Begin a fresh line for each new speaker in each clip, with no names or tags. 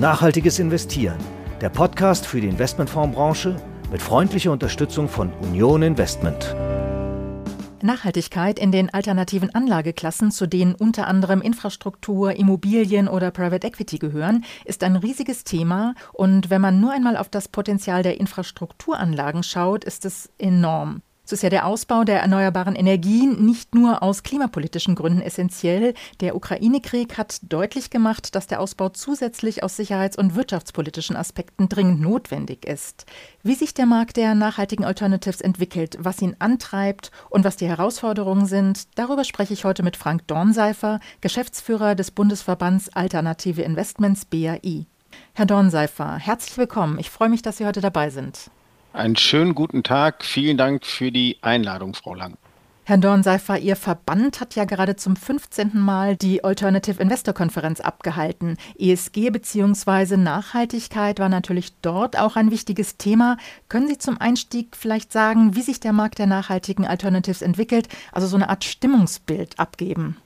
Nachhaltiges Investieren, der Podcast für die Investmentfondsbranche mit freundlicher Unterstützung von Union Investment.
Nachhaltigkeit in den alternativen Anlageklassen, zu denen unter anderem Infrastruktur, Immobilien oder Private Equity gehören, ist ein riesiges Thema. Und wenn man nur einmal auf das Potenzial der Infrastrukturanlagen schaut, ist es enorm. So ist ja der Ausbau der erneuerbaren Energien nicht nur aus klimapolitischen Gründen essentiell. Der Ukraine-Krieg hat deutlich gemacht, dass der Ausbau zusätzlich aus sicherheits- und wirtschaftspolitischen Aspekten dringend notwendig ist. Wie sich der Markt der nachhaltigen Alternatives entwickelt, was ihn antreibt und was die Herausforderungen sind, darüber spreche ich heute mit Frank Dornseifer, Geschäftsführer des Bundesverbands Alternative Investments BAI. Herr Dornseifer, herzlich willkommen. Ich freue mich, dass Sie heute dabei sind.
Einen schönen guten Tag. Vielen Dank für die Einladung, Frau Lang.
Herr Dornseifer, Ihr Verband hat ja gerade zum 15. Mal die Alternative Investor Konferenz abgehalten. ESG bzw. Nachhaltigkeit war natürlich dort auch ein wichtiges Thema. Können Sie zum Einstieg vielleicht sagen, wie sich der Markt der nachhaltigen Alternatives entwickelt, also so eine Art Stimmungsbild abgeben?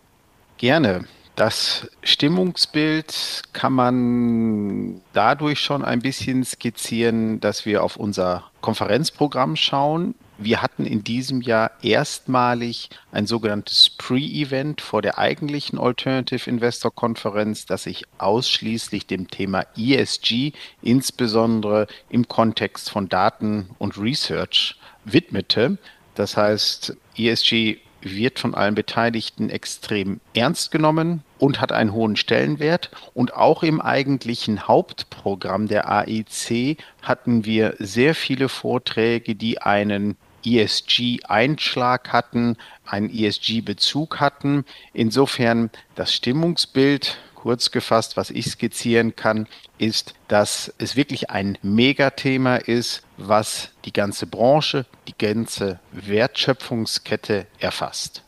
Gerne. Das Stimmungsbild kann man dadurch schon ein bisschen skizzieren, dass wir auf unser Konferenzprogramm schauen. Wir hatten in diesem Jahr erstmalig ein sogenanntes Pre-Event vor der eigentlichen Alternative Investor Konferenz, das sich ausschließlich dem Thema ESG, insbesondere im Kontext von Daten und Research, widmete. Das heißt, ESG wird von allen Beteiligten extrem ernst genommen und hat einen hohen Stellenwert. Und auch im eigentlichen Hauptprogramm der AEC hatten wir sehr viele Vorträge, die einen ESG-Einschlag hatten, einen ESG-Bezug hatten. Insofern das Stimmungsbild kurz gefasst, was ich skizzieren kann, ist, dass es wirklich ein Megathema ist, was die ganze Branche, die ganze Wertschöpfungskette erfasst.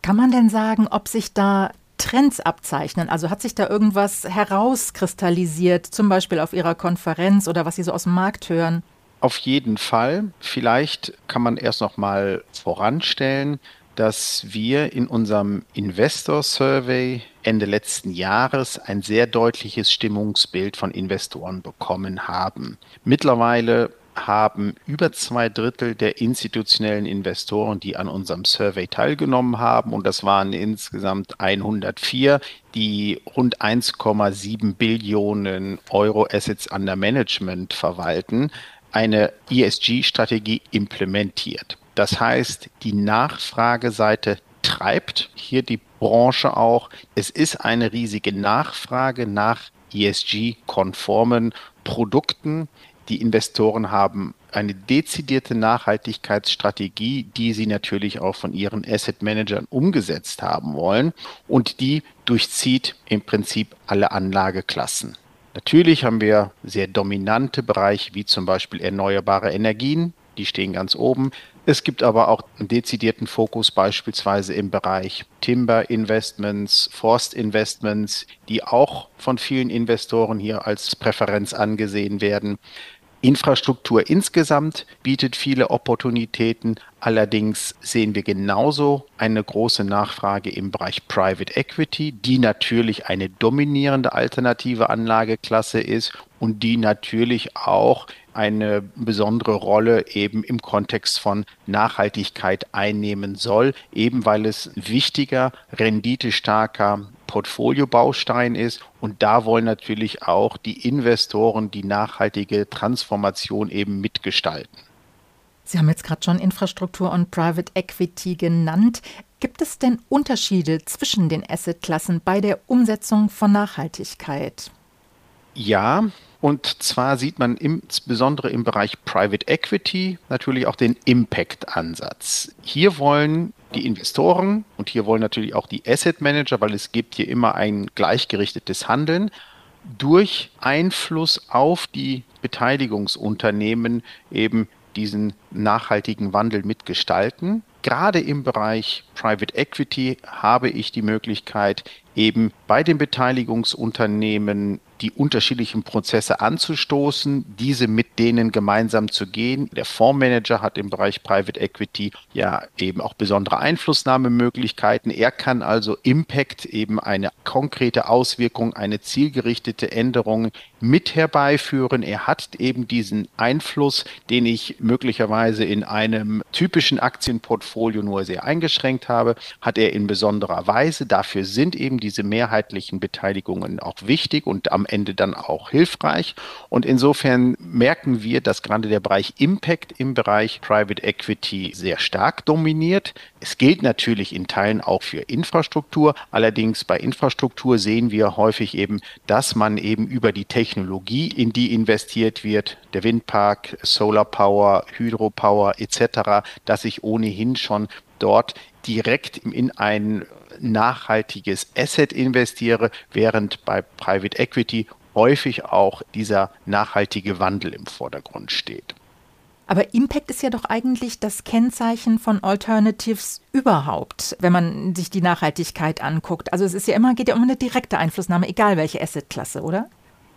Kann man denn sagen, ob sich da Trends abzeichnen? Also hat sich da irgendwas herauskristallisiert, zum Beispiel auf Ihrer Konferenz oder was Sie so aus dem Markt hören?
Auf jeden Fall. Vielleicht kann man erst noch mal voranstellen, dass wir in unserem Investor Survey Ende letzten Jahres ein sehr deutliches Stimmungsbild von Investoren bekommen haben. Mittlerweile haben über zwei Drittel der institutionellen Investoren, die an unserem Survey teilgenommen haben, und das waren insgesamt 104, die rund 1,7 Billionen Euro Assets under Management verwalten, eine ESG-Strategie implementiert. Das heißt, die Nachfrageseite treibt hier die Branche auch. Es ist eine riesige Nachfrage nach ESG-konformen Produkten. Die Investoren haben eine dezidierte Nachhaltigkeitsstrategie, die sie natürlich auch von ihren Asset Managern umgesetzt haben wollen und die durchzieht im Prinzip alle Anlageklassen. Natürlich haben wir sehr dominante Bereiche wie zum Beispiel erneuerbare Energien, die stehen ganz oben. Es gibt aber auch einen dezidierten Fokus beispielsweise im Bereich Timber Investments, Forst Investments, die auch von vielen Investoren hier als Präferenz angesehen werden. Infrastruktur insgesamt bietet viele Opportunitäten. Allerdings sehen wir genauso eine große Nachfrage im Bereich Private Equity, die natürlich eine dominierende alternative Anlageklasse ist und die natürlich auch eine besondere Rolle eben im Kontext von Nachhaltigkeit einnehmen soll, eben weil es ein wichtiger, renditestarker Portfoliobaustein ist. Und da wollen natürlich auch die Investoren die nachhaltige Transformation eben mitgestalten.
Sie haben jetzt gerade schon Infrastruktur und Private Equity genannt. Gibt es denn Unterschiede zwischen den Assetklassen bei der Umsetzung von Nachhaltigkeit?
Ja, und zwar sieht man insbesondere im Bereich Private Equity natürlich auch den Impact-Ansatz. Hier wollen die Investoren und hier wollen natürlich auch die Asset Manager, weil es gibt hier immer ein gleichgerichtetes Handeln, durch Einfluss auf die Beteiligungsunternehmen eben diesen nachhaltigen Wandel mitgestalten. Gerade im Bereich Private Equity habe ich die Möglichkeit, eben bei den Beteiligungsunternehmen die unterschiedlichen Prozesse anzustoßen, diese mit denen gemeinsam zu gehen. Der Fondsmanager hat im Bereich Private Equity ja eben auch besondere Einflussnahmemöglichkeiten. Er kann also Impact eben eine konkrete Auswirkung, eine zielgerichtete Änderung mit herbeiführen. Er hat eben diesen Einfluss, den ich möglicherweise in einem typischen Aktienportfolio nur sehr eingeschränkt habe, hat er in besonderer Weise. Dafür sind eben diese mehrheitlichen Beteiligungen auch wichtig und am Ende dann auch hilfreich. Und insofern merken wir, dass gerade der Bereich Impact im Bereich Private Equity sehr stark dominiert. Es gilt natürlich in Teilen auch für Infrastruktur. Allerdings bei Infrastruktur sehen wir häufig eben, dass man eben über die Technologie, in die investiert wird, der Windpark, Solar Power, Hydropower etc., dass ich ohnehin schon dort direkt in ein nachhaltiges Asset investiere, während bei Private Equity häufig auch dieser nachhaltige Wandel im Vordergrund steht.
Aber Impact ist ja doch eigentlich das Kennzeichen von Alternatives überhaupt, wenn man sich die Nachhaltigkeit anguckt. Also es ist ja immer, geht ja um eine direkte Einflussnahme, egal welche Assetklasse, oder?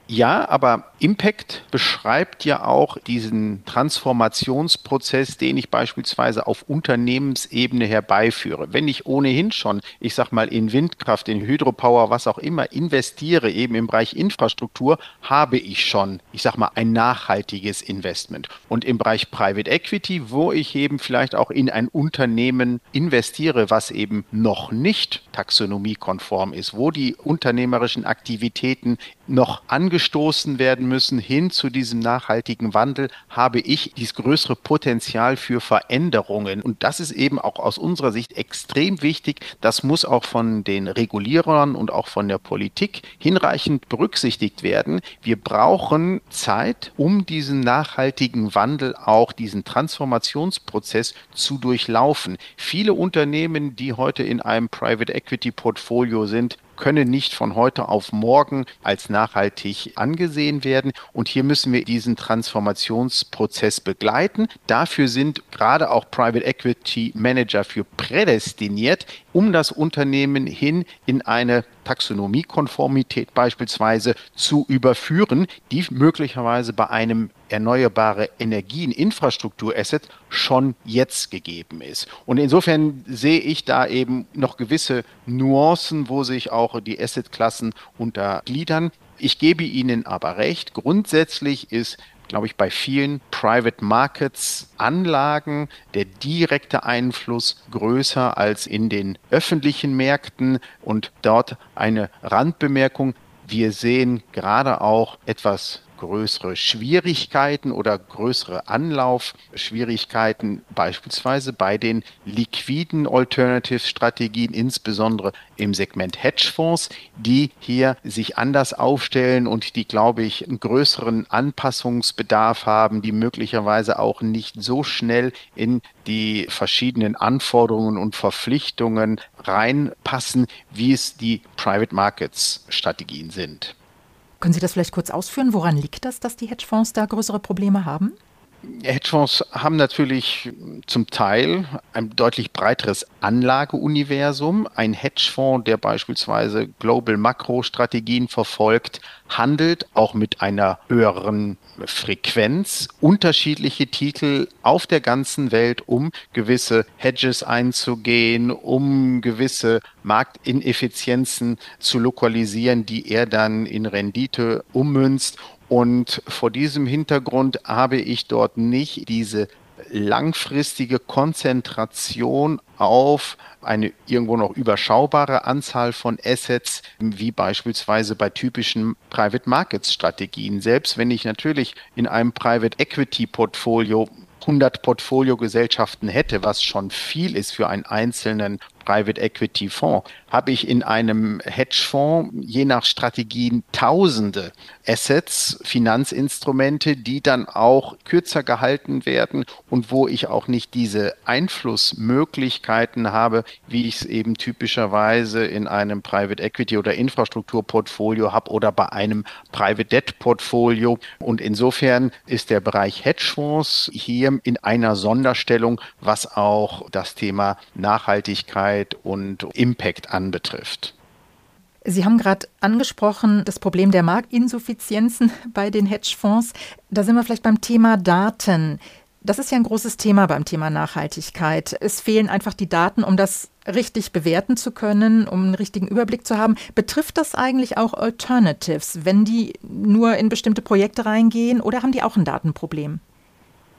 Ja, aber Impact beschreibt ja auch diesen Transformationsprozess, den ich beispielsweise auf Unternehmensebene herbeiführe. Wenn ich ohnehin schon, ich sag mal, in Windkraft, in Hydropower, was auch immer investiere, eben im Bereich Infrastruktur, habe ich schon, ich sag mal, ein nachhaltiges Investment. Und im Bereich Private Equity, wo ich eben vielleicht auch in ein Unternehmen investiere, was eben noch nicht taxonomiekonform ist, wo die unternehmerischen Aktivitäten noch angestoßen werden müssen hin zu diesem nachhaltigen Wandel, habe ich dieses größere Potenzial für Veränderungen. Und das ist eben auch aus unserer Sicht extrem wichtig. Das muss auch von den Regulierern und auch von der Politik hinreichend berücksichtigt werden. Wir brauchen Zeit, um diesen nachhaltigen Wandel, auch diesen Transformationsprozess zu durchlaufen. Viele Unternehmen, die heute in einem Private Equity Portfolio sind, können nicht von heute auf morgen als nachhaltig angesehen werden. Und hier müssen wir diesen Transformationsprozess begleiten. Dafür sind gerade auch Private Equity Manager für prädestiniert, um das Unternehmen hin in eine Taxonomiekonformität beispielsweise zu überführen, die möglicherweise bei einem erneuerbare Energien-Infrastruktur-Asset schon jetzt gegeben ist. Und insofern sehe ich da eben noch gewisse Nuancen, wo sich auch die Assetklassen untergliedern. Ich gebe Ihnen aber recht, grundsätzlich ist glaube ich, bei vielen Private Markets Anlagen der direkte Einfluss größer als in den öffentlichen Märkten. Und dort eine Randbemerkung. Wir sehen gerade auch etwas größere Schwierigkeiten oder größere Anlaufschwierigkeiten, beispielsweise bei den liquiden Alternative-Strategien, insbesondere im Segment Hedgefonds, die hier sich anders aufstellen und die, glaube ich, einen größeren Anpassungsbedarf haben, die möglicherweise auch nicht so schnell in die verschiedenen Anforderungen und Verpflichtungen reinpassen, wie es die Private Markets Strategien sind.
Können Sie das vielleicht kurz ausführen? Woran liegt das, dass die Hedgefonds da größere Probleme haben?
Hedgefonds haben natürlich zum Teil ein deutlich breiteres Anlageuniversum. Ein Hedgefonds, der beispielsweise Global Makro-Strategien verfolgt, handelt auch mit einer höheren Frequenz unterschiedliche Titel auf der ganzen Welt, um gewisse Hedges einzugehen, um gewisse Marktineffizienzen zu lokalisieren, die er dann in Rendite ummünzt und vor diesem Hintergrund habe ich dort nicht diese langfristige Konzentration auf eine irgendwo noch überschaubare Anzahl von Assets, wie beispielsweise bei typischen Private Markets Strategien. Selbst wenn ich natürlich in einem Private Equity Portfolio 100 Portfoliogesellschaften hätte, was schon viel ist für einen einzelnen Private Equity Fonds, habe ich in einem Hedgefonds je nach Strategien tausende Assets, Finanzinstrumente, die dann auch kürzer gehalten werden und wo ich auch nicht diese Einflussmöglichkeiten habe, wie ich es eben typischerweise in einem Private Equity oder Infrastrukturportfolio habe oder bei einem Private Debt Portfolio. Und insofern ist der Bereich Hedgefonds hier in einer Sonderstellung, was auch das Thema Nachhaltigkeit und Impact anbetrifft.
Sie haben gerade angesprochen, das Problem der Marktinsuffizienzen bei den Hedgefonds. Da sind wir vielleicht beim Thema Daten. Das ist ja ein großes Thema beim Thema Nachhaltigkeit. Es fehlen einfach die Daten, um das richtig bewerten zu können, um einen richtigen Überblick zu haben. Betrifft das eigentlich auch Alternatives, wenn die nur in bestimmte Projekte reingehen oder haben die auch ein Datenproblem?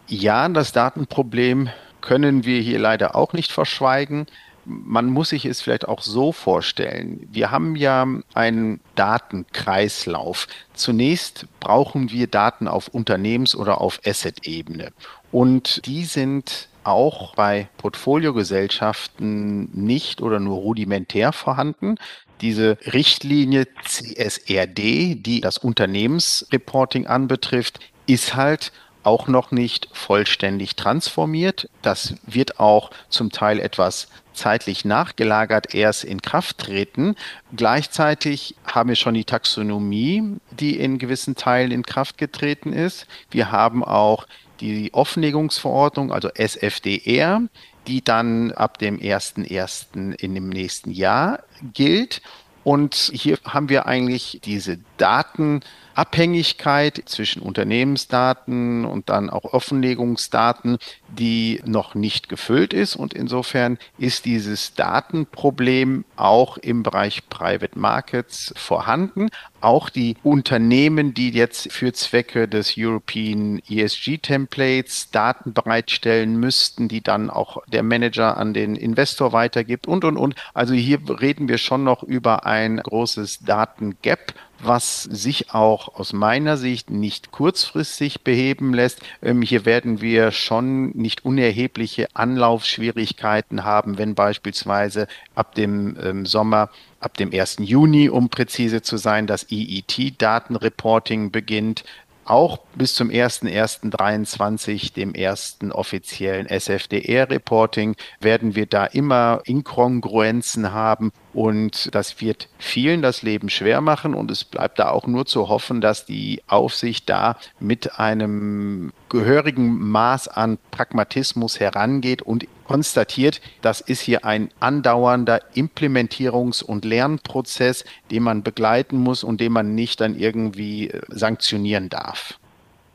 Ja, das Datenproblem können wir hier leider auch nicht verschweigen man muss sich es vielleicht auch so vorstellen. Wir haben ja einen Datenkreislauf. Zunächst brauchen wir Daten auf Unternehmens- oder auf Asset-Ebene. Und die sind auch bei Portfoliogesellschaften nicht oder nur rudimentär vorhanden. Diese Richtlinie CSRD, die das Unternehmensreporting anbetrifft, ist halt auch noch nicht vollständig transformiert. Das wird auch zum Teil etwas zeitlich nachgelagert erst in Kraft treten. Gleichzeitig haben wir schon die Taxonomie, die in gewissen Teilen in Kraft getreten ist. Wir haben auch die Offenlegungsverordnung, also SFDR, die dann ab dem 1.1. in dem nächsten Jahr gilt. Und hier haben wir eigentlich diese Daten, Abhängigkeit zwischen Unternehmensdaten und dann auch Offenlegungsdaten, die noch nicht gefüllt ist. Und insofern ist dieses Datenproblem auch im Bereich Private Markets vorhanden. Auch die Unternehmen, die jetzt für Zwecke des European ESG Templates Daten bereitstellen müssten, die dann auch der Manager an den Investor weitergibt und, und, und. Also hier reden wir schon noch über ein großes Datengap was sich auch aus meiner Sicht nicht kurzfristig beheben lässt. Ähm, hier werden wir schon nicht unerhebliche Anlaufschwierigkeiten haben, wenn beispielsweise ab dem ähm, Sommer ab dem 1. Juni, um präzise zu sein, das EET-Datenreporting beginnt auch bis zum 01.01.23, dem ersten offiziellen SFDR-Reporting, werden wir da immer Inkongruenzen haben und das wird vielen das Leben schwer machen und es bleibt da auch nur zu hoffen, dass die Aufsicht da mit einem gehörigen Maß an Pragmatismus herangeht und konstatiert, das ist hier ein andauernder Implementierungs- und Lernprozess, den man begleiten muss und den man nicht dann irgendwie äh, sanktionieren darf.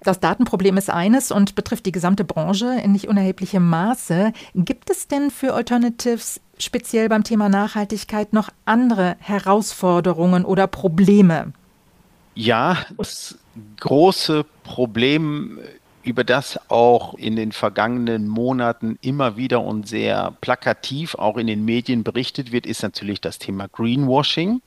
Das Datenproblem ist eines und betrifft die gesamte Branche in nicht unerheblichem Maße. Gibt es denn für Alternatives speziell beim Thema Nachhaltigkeit noch andere Herausforderungen oder Probleme?
Ja, das große Problem über das auch in den vergangenen Monaten immer wieder und sehr plakativ auch in den Medien berichtet wird, ist natürlich das Thema Greenwashing.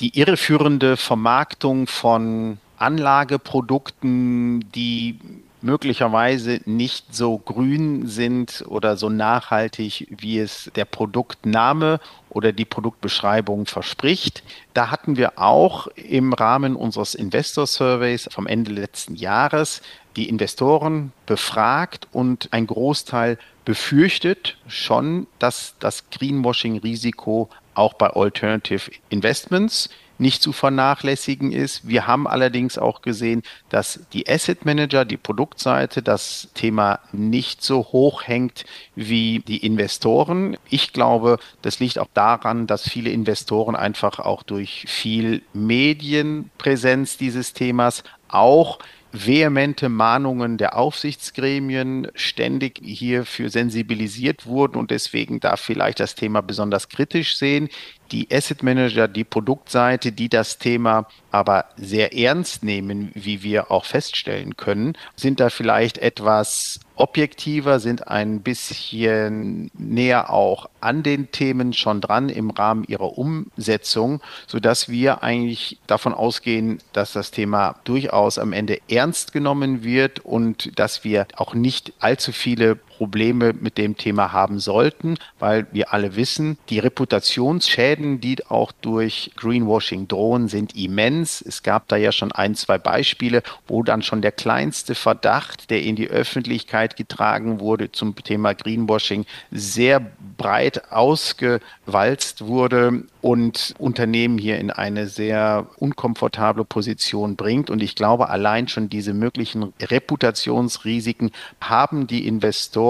Die irreführende Vermarktung von Anlageprodukten, die möglicherweise nicht so grün sind oder so nachhaltig, wie es der Produktname oder die Produktbeschreibung verspricht. Da hatten wir auch im Rahmen unseres Investor Surveys vom Ende letzten Jahres die Investoren befragt und ein Großteil befürchtet schon, dass das Greenwashing-Risiko auch bei Alternative Investments nicht zu vernachlässigen ist. Wir haben allerdings auch gesehen, dass die Asset Manager, die Produktseite, das Thema nicht so hoch hängt wie die Investoren. Ich glaube, das liegt auch daran, dass viele Investoren einfach auch durch viel Medienpräsenz dieses Themas auch vehemente Mahnungen der Aufsichtsgremien ständig hierfür sensibilisiert wurden und deswegen da vielleicht das Thema besonders kritisch sehen die Asset Manager, die Produktseite, die das Thema aber sehr ernst nehmen, wie wir auch feststellen können, sind da vielleicht etwas objektiver, sind ein bisschen näher auch an den Themen schon dran im Rahmen ihrer Umsetzung, sodass wir eigentlich davon ausgehen, dass das Thema durchaus am Ende ernst genommen wird und dass wir auch nicht allzu viele Probleme mit dem Thema haben sollten, weil wir alle wissen, die Reputationsschäden, die auch durch Greenwashing drohen, sind immens. Es gab da ja schon ein, zwei Beispiele, wo dann schon der kleinste Verdacht, der in die Öffentlichkeit getragen wurde zum Thema Greenwashing, sehr breit ausgewalzt wurde und Unternehmen hier in eine sehr unkomfortable Position bringt. Und ich glaube, allein schon diese möglichen Reputationsrisiken haben die Investoren,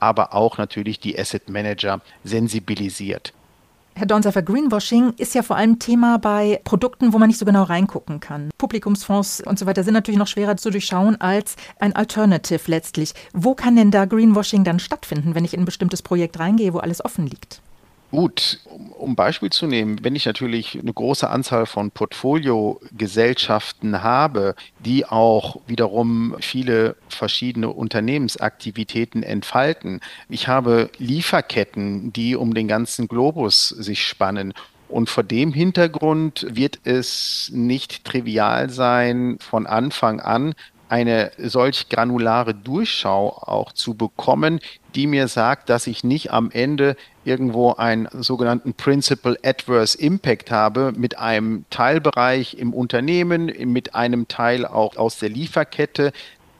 aber auch natürlich die Asset Manager sensibilisiert.
Herr Dornseifer, Greenwashing ist ja vor allem Thema bei Produkten, wo man nicht so genau reingucken kann. Publikumsfonds und so weiter sind natürlich noch schwerer zu durchschauen als ein Alternative letztlich. Wo kann denn da Greenwashing dann stattfinden, wenn ich in ein bestimmtes Projekt reingehe, wo alles offen liegt?
Gut, um, um Beispiel zu nehmen, wenn ich natürlich eine große Anzahl von Portfoliogesellschaften habe, die auch wiederum viele verschiedene Unternehmensaktivitäten entfalten. Ich habe Lieferketten, die um den ganzen Globus sich spannen. Und vor dem Hintergrund wird es nicht trivial sein, von Anfang an eine solch granulare Durchschau auch zu bekommen, die mir sagt, dass ich nicht am Ende irgendwo einen sogenannten Principal Adverse Impact habe mit einem Teilbereich im Unternehmen, mit einem Teil auch aus der Lieferkette,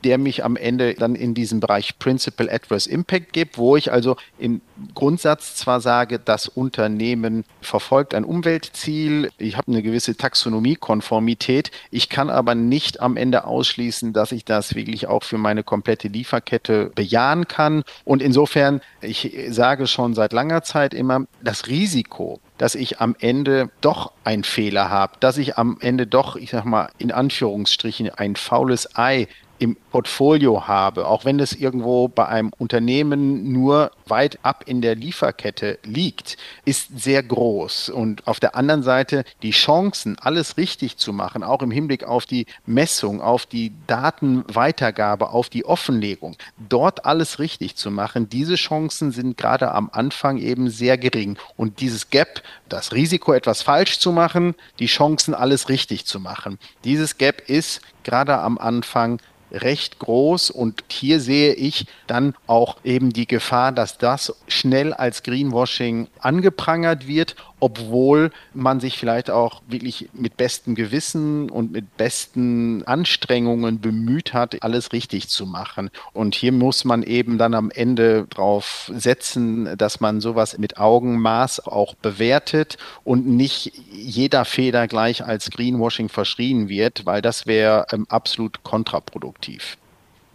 der mich am Ende dann in diesen Bereich Principal Adverse Impact gibt, wo ich also im Grundsatz zwar sage, das Unternehmen verfolgt ein Umweltziel, ich habe eine gewisse Taxonomiekonformität, ich kann aber nicht am Ende ausschließen, dass ich das wirklich auch für meine komplette Lieferkette bejahen kann. Und insofern, ich sage schon seit langer Zeit immer, das Risiko, dass ich am Ende doch einen Fehler habe, dass ich am Ende doch, ich sag mal, in Anführungsstrichen ein faules Ei im Portfolio habe, auch wenn es irgendwo bei einem Unternehmen nur weit ab in der Lieferkette liegt, ist sehr groß. Und auf der anderen Seite die Chancen, alles richtig zu machen, auch im Hinblick auf die Messung, auf die Datenweitergabe, auf die Offenlegung, dort alles richtig zu machen, diese Chancen sind gerade am Anfang eben sehr gering. Und dieses Gap, das Risiko, etwas falsch zu machen, die Chancen, alles richtig zu machen, dieses Gap ist gerade am Anfang recht groß und hier sehe ich dann auch eben die Gefahr, dass das schnell als Greenwashing angeprangert wird obwohl man sich vielleicht auch wirklich mit bestem Gewissen und mit besten Anstrengungen bemüht hat, alles richtig zu machen. Und hier muss man eben dann am Ende drauf setzen, dass man sowas mit Augenmaß auch bewertet und nicht jeder Fehler gleich als Greenwashing verschrien wird, weil das wäre ähm, absolut kontraproduktiv.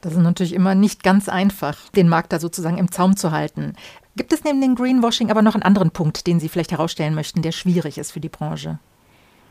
Das ist natürlich immer nicht ganz einfach, den Markt da sozusagen im Zaum zu halten. Gibt es neben dem Greenwashing aber noch einen anderen Punkt, den Sie vielleicht herausstellen möchten, der schwierig ist für die Branche?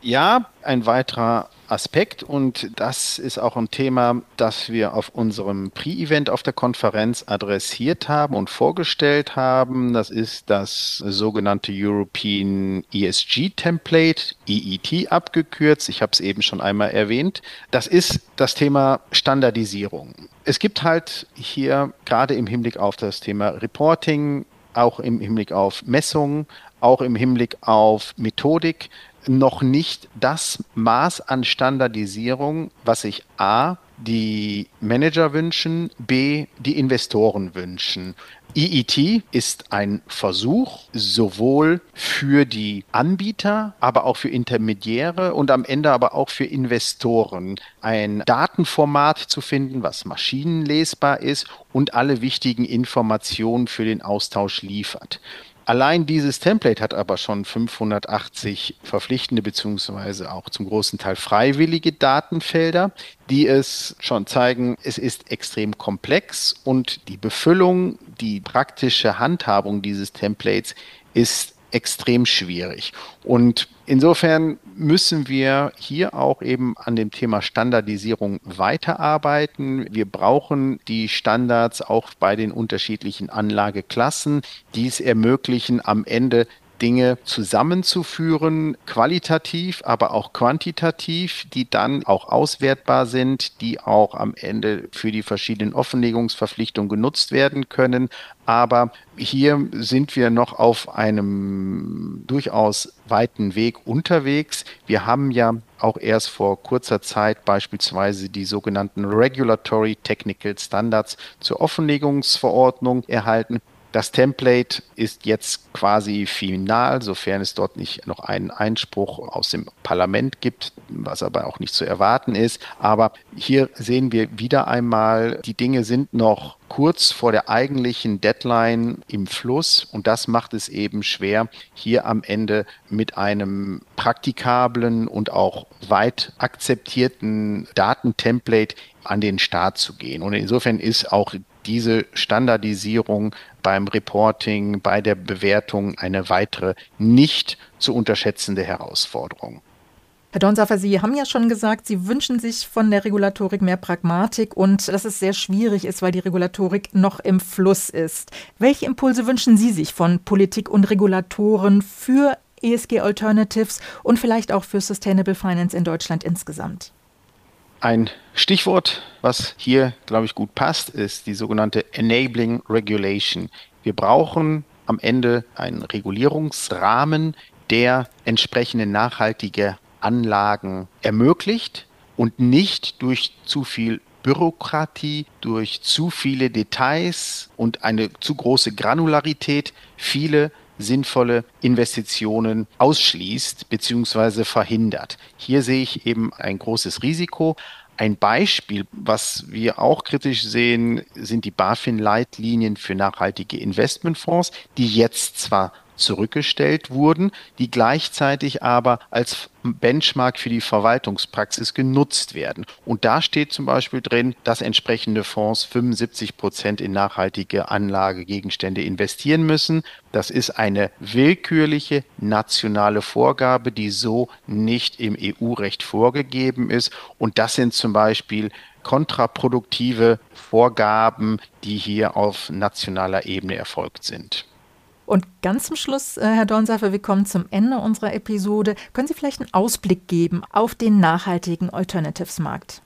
Ja, ein weiterer Aspekt und das ist auch ein Thema, das wir auf unserem Pre-Event auf der Konferenz adressiert haben und vorgestellt haben. Das ist das sogenannte European ESG Template, EET abgekürzt. Ich habe es eben schon einmal erwähnt. Das ist das Thema Standardisierung. Es gibt halt hier gerade im Hinblick auf das Thema Reporting, auch im Hinblick auf Messungen, auch im Hinblick auf Methodik noch nicht das Maß an Standardisierung, was sich A, die Manager wünschen, B, die Investoren wünschen. EET ist ein Versuch, sowohl für die Anbieter, aber auch für Intermediäre und am Ende aber auch für Investoren ein Datenformat zu finden, was maschinenlesbar ist und alle wichtigen Informationen für den Austausch liefert. Allein dieses Template hat aber schon 580 verpflichtende beziehungsweise auch zum großen Teil freiwillige Datenfelder, die es schon zeigen, es ist extrem komplex und die Befüllung, die praktische Handhabung dieses Templates ist extrem schwierig. Und insofern müssen wir hier auch eben an dem Thema Standardisierung weiterarbeiten. Wir brauchen die Standards auch bei den unterschiedlichen Anlageklassen, die es ermöglichen, am Ende Dinge zusammenzuführen, qualitativ, aber auch quantitativ, die dann auch auswertbar sind, die auch am Ende für die verschiedenen Offenlegungsverpflichtungen genutzt werden können. Aber hier sind wir noch auf einem durchaus weiten Weg unterwegs. Wir haben ja auch erst vor kurzer Zeit beispielsweise die sogenannten Regulatory Technical Standards zur Offenlegungsverordnung erhalten. Das Template ist jetzt quasi final, sofern es dort nicht noch einen Einspruch aus dem Parlament gibt, was aber auch nicht zu erwarten ist. Aber hier sehen wir wieder einmal, die Dinge sind noch kurz vor der eigentlichen Deadline im Fluss und das macht es eben schwer, hier am Ende mit einem praktikablen und auch weit akzeptierten Datentemplate an den Start zu gehen. Und insofern ist auch diese Standardisierung beim Reporting, bei der Bewertung eine weitere nicht zu unterschätzende Herausforderung.
Herr Dornsaffer, Sie haben ja schon gesagt, Sie wünschen sich von der Regulatorik mehr Pragmatik und dass es sehr schwierig ist, weil die Regulatorik noch im Fluss ist. Welche Impulse wünschen Sie sich von Politik und Regulatoren für ESG Alternatives und vielleicht auch für Sustainable Finance in Deutschland insgesamt?
Ein Stichwort, was hier, glaube ich, gut passt, ist die sogenannte Enabling Regulation. Wir brauchen am Ende einen Regulierungsrahmen, der entsprechende nachhaltige Anlagen ermöglicht und nicht durch zu viel Bürokratie, durch zu viele Details und eine zu große Granularität viele sinnvolle Investitionen ausschließt bzw. verhindert. Hier sehe ich eben ein großes Risiko. Ein Beispiel, was wir auch kritisch sehen, sind die BaFin-Leitlinien für nachhaltige Investmentfonds, die jetzt zwar zurückgestellt wurden, die gleichzeitig aber als Benchmark für die Verwaltungspraxis genutzt werden. Und da steht zum Beispiel drin, dass entsprechende Fonds 75 Prozent in nachhaltige Anlagegegenstände investieren müssen. Das ist eine willkürliche nationale Vorgabe, die so nicht im EU-Recht vorgegeben ist. Und das sind zum Beispiel kontraproduktive Vorgaben, die hier auf nationaler Ebene erfolgt sind.
Und ganz zum Schluss, äh, Herr Dornseifer, wir kommen zum Ende unserer Episode. Können Sie vielleicht einen Ausblick geben auf den nachhaltigen Alternatives-Markt?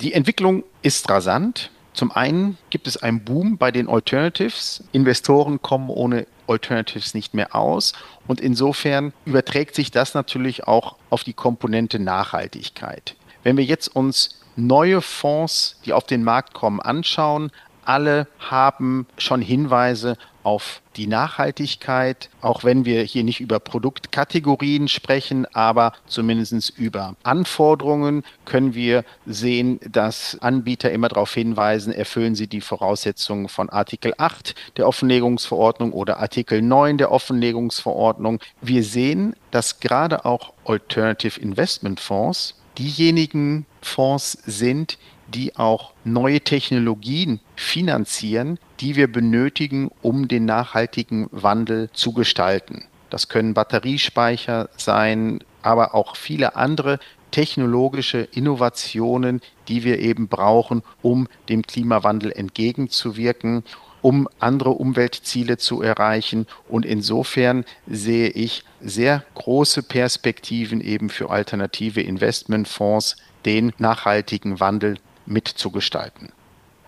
Die Entwicklung ist rasant. Zum einen gibt es einen Boom bei den Alternatives. Investoren kommen ohne Alternatives nicht mehr aus. Und insofern überträgt sich das natürlich auch auf die Komponente Nachhaltigkeit. Wenn wir jetzt uns neue Fonds, die auf den Markt kommen, anschauen, alle haben schon Hinweise auf die Nachhaltigkeit, auch wenn wir hier nicht über Produktkategorien sprechen, aber zumindest über Anforderungen können wir sehen, dass Anbieter immer darauf hinweisen, erfüllen sie die Voraussetzungen von Artikel 8 der Offenlegungsverordnung oder Artikel 9 der Offenlegungsverordnung. Wir sehen, dass gerade auch Alternative Investment Fonds diejenigen Fonds sind, die auch neue Technologien finanzieren, die wir benötigen, um den nachhaltigen Wandel zu gestalten. Das können Batteriespeicher sein, aber auch viele andere technologische Innovationen, die wir eben brauchen, um dem Klimawandel entgegenzuwirken, um andere Umweltziele zu erreichen. Und insofern sehe ich sehr große Perspektiven eben für alternative Investmentfonds, den nachhaltigen Wandel mitzugestalten.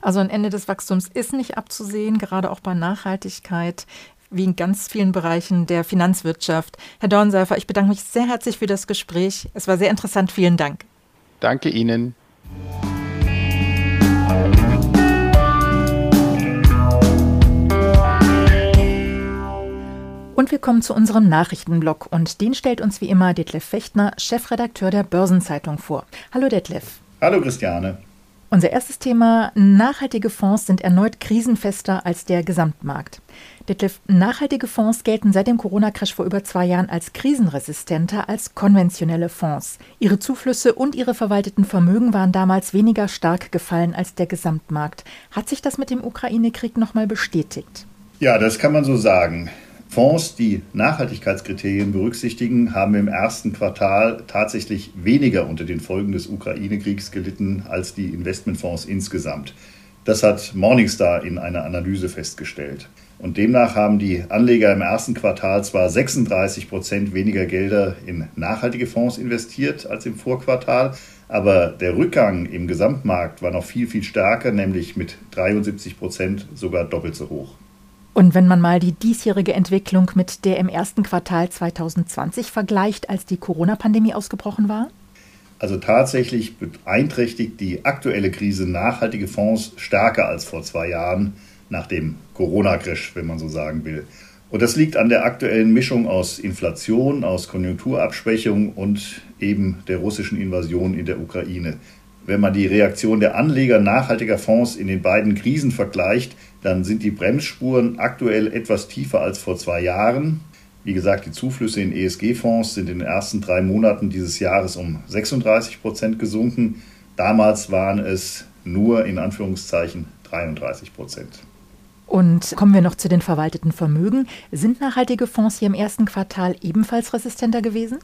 Also ein Ende des Wachstums ist nicht abzusehen, gerade auch bei Nachhaltigkeit wie in ganz vielen Bereichen der Finanzwirtschaft. Herr Dornseifer, ich bedanke mich sehr herzlich für das Gespräch. Es war sehr interessant. Vielen Dank.
Danke Ihnen.
Und wir kommen zu unserem Nachrichtenblock und den stellt uns wie immer Detlef Fechtner, Chefredakteur der Börsenzeitung vor. Hallo Detlef.
Hallo Christiane.
Unser erstes Thema, nachhaltige Fonds sind erneut krisenfester als der Gesamtmarkt. Detlef, nachhaltige Fonds gelten seit dem Corona-Crash vor über zwei Jahren als krisenresistenter als konventionelle Fonds. Ihre Zuflüsse und ihre verwalteten Vermögen waren damals weniger stark gefallen als der Gesamtmarkt. Hat sich das mit dem Ukraine-Krieg nochmal bestätigt?
Ja, das kann man so sagen. Fonds, die Nachhaltigkeitskriterien berücksichtigen, haben im ersten Quartal tatsächlich weniger unter den Folgen des Ukraine-Kriegs gelitten als die Investmentfonds insgesamt. Das hat Morningstar in einer Analyse festgestellt. Und demnach haben die Anleger im ersten Quartal zwar 36 Prozent weniger Gelder in nachhaltige Fonds investiert als im Vorquartal, aber der Rückgang im Gesamtmarkt war noch viel, viel stärker, nämlich mit 73 Prozent sogar doppelt so hoch.
Und wenn man mal die diesjährige Entwicklung mit der im ersten Quartal 2020 vergleicht, als die Corona-Pandemie ausgebrochen war?
Also tatsächlich beeinträchtigt die aktuelle Krise nachhaltige Fonds stärker als vor zwei Jahren nach dem Corona-Crash, wenn man so sagen will. Und das liegt an der aktuellen Mischung aus Inflation, aus Konjunkturabschwächung und eben der russischen Invasion in der Ukraine. Wenn man die Reaktion der Anleger nachhaltiger Fonds in den beiden Krisen vergleicht, dann sind die Bremsspuren aktuell etwas tiefer als vor zwei Jahren. Wie gesagt, die Zuflüsse in ESG-Fonds sind in den ersten drei Monaten dieses Jahres um 36 Prozent gesunken. Damals waren es nur in Anführungszeichen 33 Prozent.
Und kommen wir noch zu den verwalteten Vermögen. Sind nachhaltige Fonds hier im ersten Quartal ebenfalls resistenter gewesen?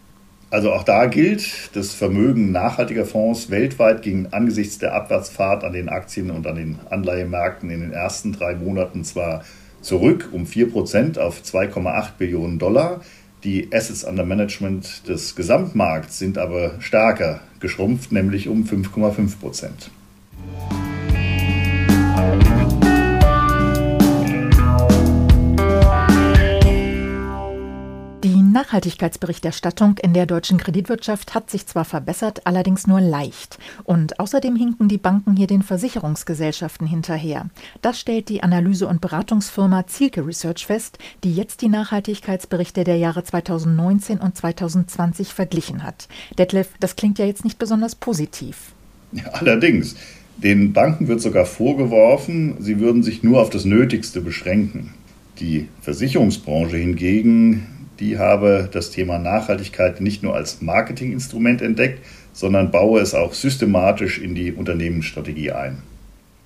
Also auch da gilt, das Vermögen nachhaltiger Fonds weltweit ging angesichts der Abwärtsfahrt an den Aktien und an den Anleihemärkten in den ersten drei Monaten zwar zurück um 4% auf 2,8 Billionen Dollar. Die Assets under Management des Gesamtmarkts sind aber stärker geschrumpft, nämlich um 5,5 Prozent.
Nachhaltigkeitsberichterstattung in der deutschen Kreditwirtschaft hat sich zwar verbessert, allerdings nur leicht. Und außerdem hinken die Banken hier den Versicherungsgesellschaften hinterher. Das stellt die Analyse- und Beratungsfirma Zielke Research fest, die jetzt die Nachhaltigkeitsberichte der Jahre 2019 und 2020 verglichen hat. Detlef, das klingt ja jetzt nicht besonders positiv.
Ja, allerdings. Den Banken wird sogar vorgeworfen, sie würden sich nur auf das Nötigste beschränken. Die Versicherungsbranche hingegen die habe das Thema Nachhaltigkeit nicht nur als Marketinginstrument entdeckt, sondern baue es auch systematisch in die Unternehmensstrategie ein.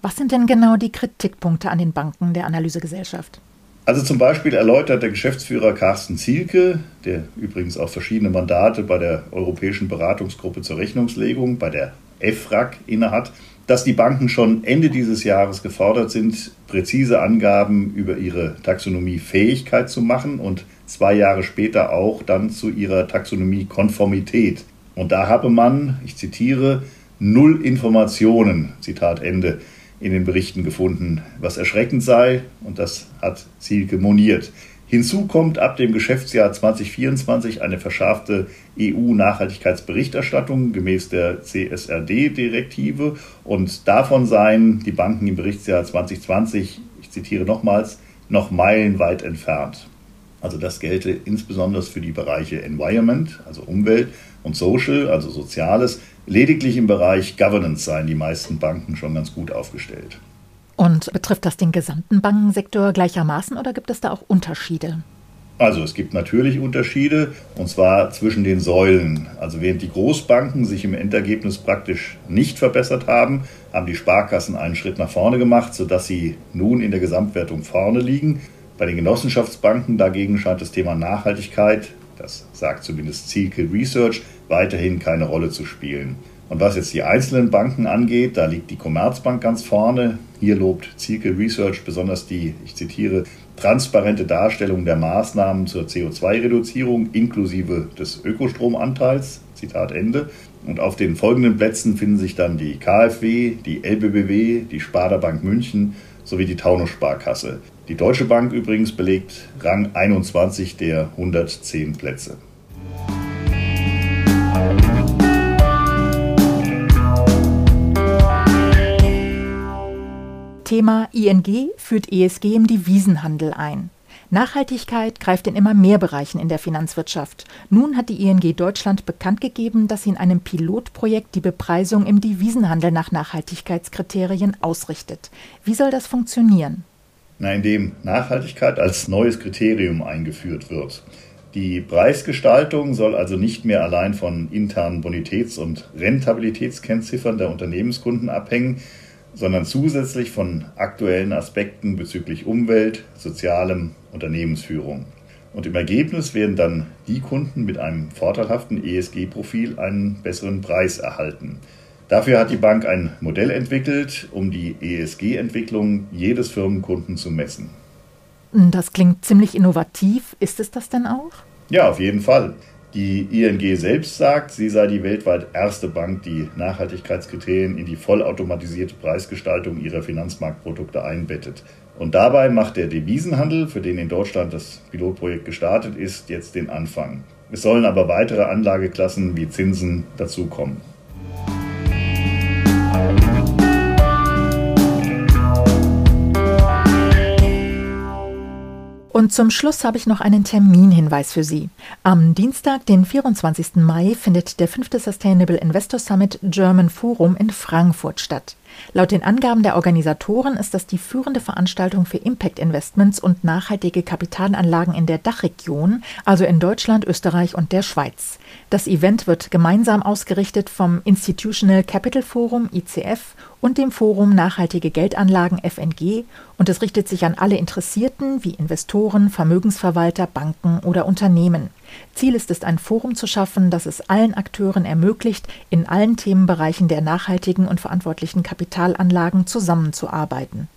Was sind denn genau die Kritikpunkte an den Banken der Analysegesellschaft?
Also zum Beispiel erläutert der Geschäftsführer Carsten Zielke, der übrigens auch verschiedene Mandate bei der Europäischen Beratungsgruppe zur Rechnungslegung, bei der EFRAG, innehat, dass die Banken schon Ende dieses Jahres gefordert sind, präzise Angaben über ihre Taxonomiefähigkeit zu machen und zwei Jahre später auch dann zu ihrer Taxonomie-Konformität. Und da habe man, ich zitiere, null Informationen, Zitat Ende, in den Berichten gefunden, was erschreckend sei, und das hat Zielke moniert. Hinzu kommt ab dem Geschäftsjahr 2024 eine verschärfte EU-Nachhaltigkeitsberichterstattung gemäß der CSRD-Direktive und davon seien die Banken im Berichtsjahr 2020, ich zitiere nochmals, noch meilenweit entfernt. Also das gelte insbesondere für die Bereiche Environment, also Umwelt, und Social, also Soziales. Lediglich im Bereich Governance seien die meisten Banken schon ganz gut aufgestellt.
Und betrifft das den gesamten Bankensektor gleichermaßen oder gibt es da auch Unterschiede?
Also es gibt natürlich Unterschiede, und zwar zwischen den Säulen. Also während die Großbanken sich im Endergebnis praktisch nicht verbessert haben, haben die Sparkassen einen Schritt nach vorne gemacht, sodass sie nun in der Gesamtwertung vorne liegen. Bei den Genossenschaftsbanken dagegen scheint das Thema Nachhaltigkeit, das sagt zumindest Zielke Research, weiterhin keine Rolle zu spielen. Und was jetzt die einzelnen Banken angeht, da liegt die Commerzbank ganz vorne. Hier lobt Zielke Research besonders die, ich zitiere, transparente Darstellung der Maßnahmen zur CO2-Reduzierung inklusive des Ökostromanteils. Zitat Ende. Und auf den folgenden Plätzen finden sich dann die KfW, die LBBW, die Sparda Bank München sowie die Taunus Sparkasse. Die Deutsche Bank übrigens belegt Rang 21 der 110 Plätze.
Thema ING führt ESG im Devisenhandel ein. Nachhaltigkeit greift in immer mehr Bereichen in der Finanzwirtschaft. Nun hat die ING Deutschland bekannt gegeben, dass sie in einem Pilotprojekt die Bepreisung im Devisenhandel nach Nachhaltigkeitskriterien ausrichtet. Wie soll das funktionieren?
Na, indem Nachhaltigkeit als neues Kriterium eingeführt wird. Die Preisgestaltung soll also nicht mehr allein von internen Bonitäts- und Rentabilitätskennziffern der Unternehmenskunden abhängen, sondern zusätzlich von aktuellen Aspekten bezüglich Umwelt, sozialem Unternehmensführung. Und im Ergebnis werden dann die Kunden mit einem vorteilhaften ESG-Profil einen besseren Preis erhalten. Dafür hat die Bank ein Modell entwickelt, um die ESG-Entwicklung jedes Firmenkunden zu messen.
Das klingt ziemlich innovativ. Ist es das denn auch?
Ja, auf jeden Fall. Die ING selbst sagt, sie sei die weltweit erste Bank, die Nachhaltigkeitskriterien in die vollautomatisierte Preisgestaltung ihrer Finanzmarktprodukte einbettet. Und dabei macht der Devisenhandel, für den in Deutschland das Pilotprojekt gestartet ist, jetzt den Anfang. Es sollen aber weitere Anlageklassen wie Zinsen dazukommen.
Und zum Schluss habe ich noch einen Terminhinweis für Sie. Am Dienstag, den 24. Mai, findet der fünfte Sustainable Investor Summit German Forum in Frankfurt statt. Laut den Angaben der Organisatoren ist das die führende Veranstaltung für Impact Investments und nachhaltige Kapitalanlagen in der Dachregion, also in Deutschland, Österreich und der Schweiz. Das Event wird gemeinsam ausgerichtet vom Institutional Capital Forum ICF und dem Forum Nachhaltige Geldanlagen FNG und es richtet sich an alle Interessierten wie Investoren, Vermögensverwalter, Banken oder Unternehmen. Ziel ist es, ein Forum zu schaffen, das es allen Akteuren ermöglicht, in allen Themenbereichen der nachhaltigen und verantwortlichen Kapitalanlagen zusammenzuarbeiten.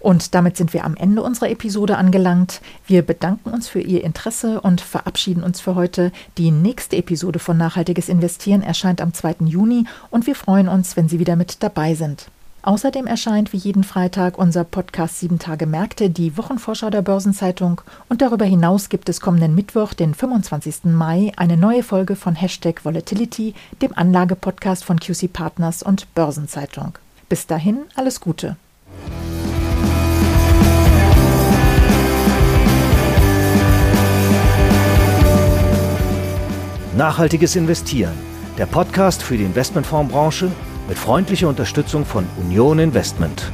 Und damit sind wir am Ende unserer Episode angelangt. Wir bedanken uns für Ihr Interesse und verabschieden uns für heute. Die nächste Episode von Nachhaltiges Investieren erscheint am 2. Juni und wir freuen uns, wenn Sie wieder mit dabei sind. Außerdem erscheint wie jeden Freitag unser Podcast 7 Tage Märkte, die Wochenvorschau der Börsenzeitung. Und darüber hinaus gibt es kommenden Mittwoch, den 25. Mai, eine neue Folge von Hashtag Volatility, dem Anlagepodcast von QC Partners und Börsenzeitung. Bis dahin alles Gute.
Nachhaltiges Investieren, der Podcast für die Investmentfondsbranche mit freundlicher Unterstützung von Union Investment.